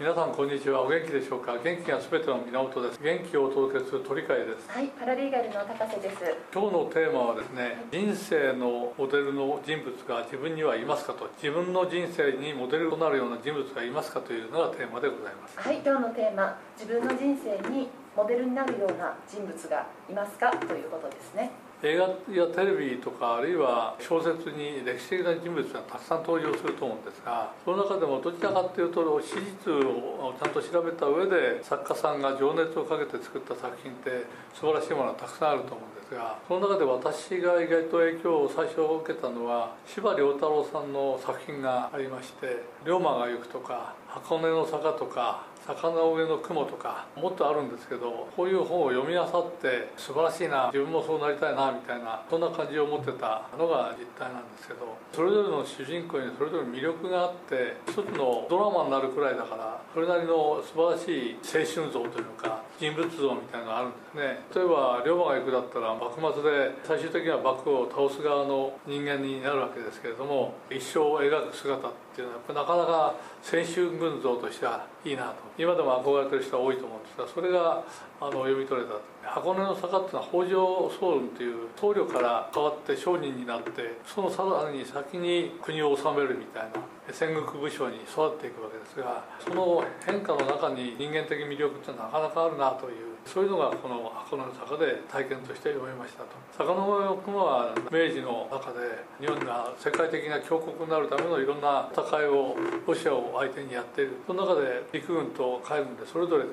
皆さんこんにちは。お元気でしょうか？元気がすべての源です。元気をお届けする鳥飼です。はいパラリーガルの高瀬です。今日のテーマはですね人生のモデルの人物が自分にはいますかと。自分の人生にモデルとなるような人物がいますかというのがテーマでございます。はい今日のテーマ自分の人生にモデルになるような人物がいますか？ということですね映画やテレビとかあるいは小説に歴史的な人物がたくさん登場すると思うんですがその中でもどちらかというと史実をちゃんと調べた上で作家さんが情熱をかけて作った作品って素晴らしいものがたくさんあると思うんですがその中で私が意外と影響を最初受けたのは司馬遼太郎さんの作品がありまして「龍馬が行く」とか「箱根の坂」とか魚の上の雲とかもっとあるんですけどこういう本を読み漁って素晴らしいな自分もそうなりたいなみたいなそんな感じを持ってたのが実態なんですけどそれぞれの主人公にそれぞれ魅力があって一つのドラマになるくらいだからそれなりの素晴らしい青春像というか人物像みたいなのがあるんですね。例えば龍馬が行くだったら幕末で最終的には幕府を倒す側の人間になるわけですけれども一生を描く姿っていうのはやっぱなかなか青春群像としてはいいなと。今でも憧れてる人は多いと思うんですがそれがあの読み取れた箱根の坂っていうのは北条早雲という僧侶から変わって商人になってそのさらに先に国を治めるみたいな。戦国武将に育っていくわけですがその変化の中に人間的魅力ってなかなかあるなというそういうのがこの箱根の坂で体験として読めましたと。坂の上を雲は明治の中で日本が世界的な強国になるためのいろんな戦いをロシアを相手にやっている。その中で陸軍と海軍でそれぞれ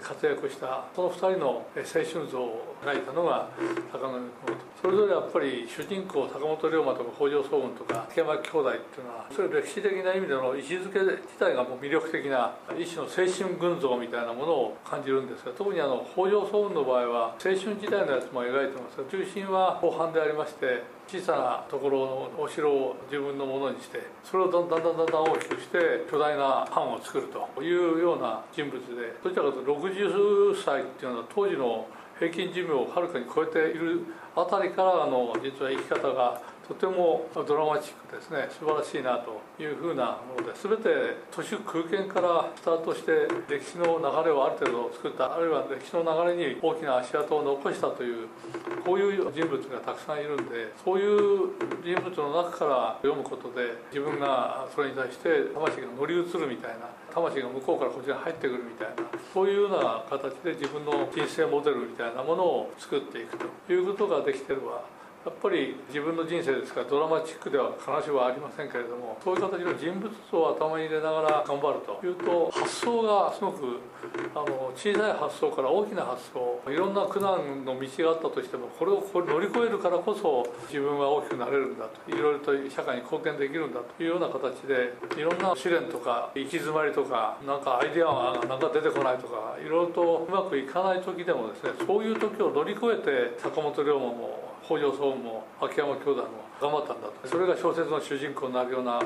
活躍したその2人の青春像を描いたのが坂上雲とそれぞれやっぱり主人公坂本龍馬とか北条早雲とか竹巻兄弟っていうのはそれ歴史的な意味での位置づけ自体がもう魅力的な一種の青春群像みたいなものを感じるんですが特にあの北条早雲の場合は青春時代のやつも描いてますが中心は後半でありまして小さなところのお城を自分のものにしてそれをだんだんだんだんだん大きくして巨大な藩を作るというような人物でどちらかというと60歳っていうのは当時の平均寿命をはるかに超えているあたりからの実は生き方がとてもドラマチックですね。素晴らしいなというふうなもので全て都市空間からスタートして歴史の流れをある程度作ったあるいは歴史の流れに大きな足跡を残したというこういう人物がたくさんいるんでそういう人物の中から読むことで自分がそれに対して魂が乗り移るみたいな魂が向こうからこちらに入ってくるみたいなそういうような形で自分の人生モデルみたいなものを作っていくということができてればやっぱり自分の人生ですからドラマチックでは必ずしはありませんけれどもそういう形の人物像を頭に入れながら頑張るというと発想がすごくあの小さい発想から大きな発想いろんな苦難の道があったとしてもこれをこれ乗り越えるからこそ自分は大きくなれるんだといろいろと社会に貢献できるんだというような形でいろんな試練とか行き詰まりとかなんかアイデアがなんか出てこないとかいろいろとうまくいかない時でもですねそういう時を乗り越えて坂本龍馬も北条総も秋山兄弟も頑張ったんだと。それが小説の主人公になるような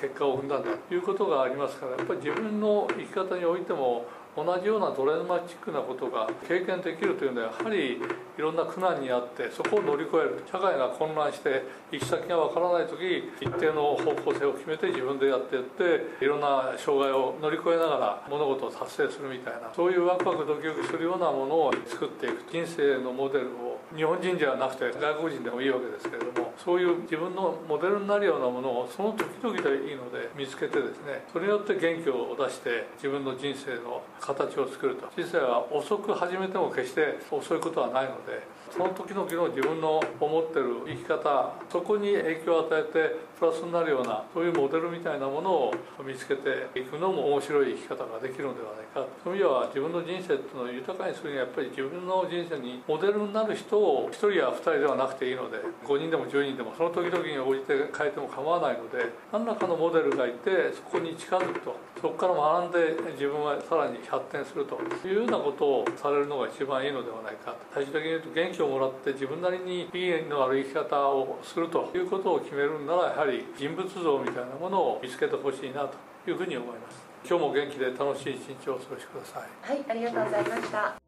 結果を生んだんだということがありますからやっぱり自分の生き方においても同じようなドラマチックなことが経験できるというのはやはりいろんな苦難にあってそこを乗り越える社会が混乱して行き先がわからない時一定の方向性を決めて自分でやっていっていろんな障害を乗り越えながら物事を達成するみたいなそういうワクワクドキドキするようなものを作っていく。人生のモデルを日本人じゃなくて外国人でもいいわけですけれどもそういう自分のモデルになるようなものをその時々でいいので見つけてですねそれによって元気を出して自分の人生の形を作ると。人生は遅く始めても決して遅いことはないのでその時々の自分の思ってる生き方そこに影響を与えてプラスになるようなそういうモデルみたいなものを見つけていくのも面白い生き方ができるのではないか。そういう意味では自分の人生っていうのを豊かにするにはやっぱり自分の人生にモデルになる人を1人や2人ではなくていいので5人でも10人でもその時々に応じて変えても構わないので何らかのモデルがいてそこに近づくとそこから学んで自分はさらに発展するというようなことをされるのが一番いいのではないかと。最終的に言うと元気をもらって自分なりに意義のある生き方をするということを決めるんならやはり人物像みたいなものを見つけてほしいなというふうに思います。今日も元気で楽しい一日をお過ごしください。はいありがとうございました。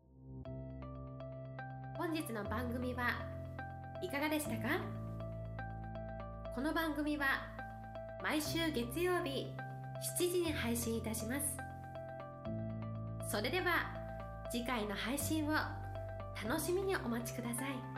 本日の番組はいかがでしたか？この番組は毎週月曜日7時に配信いたします。それでは次回の配信を楽しみにお待ちください。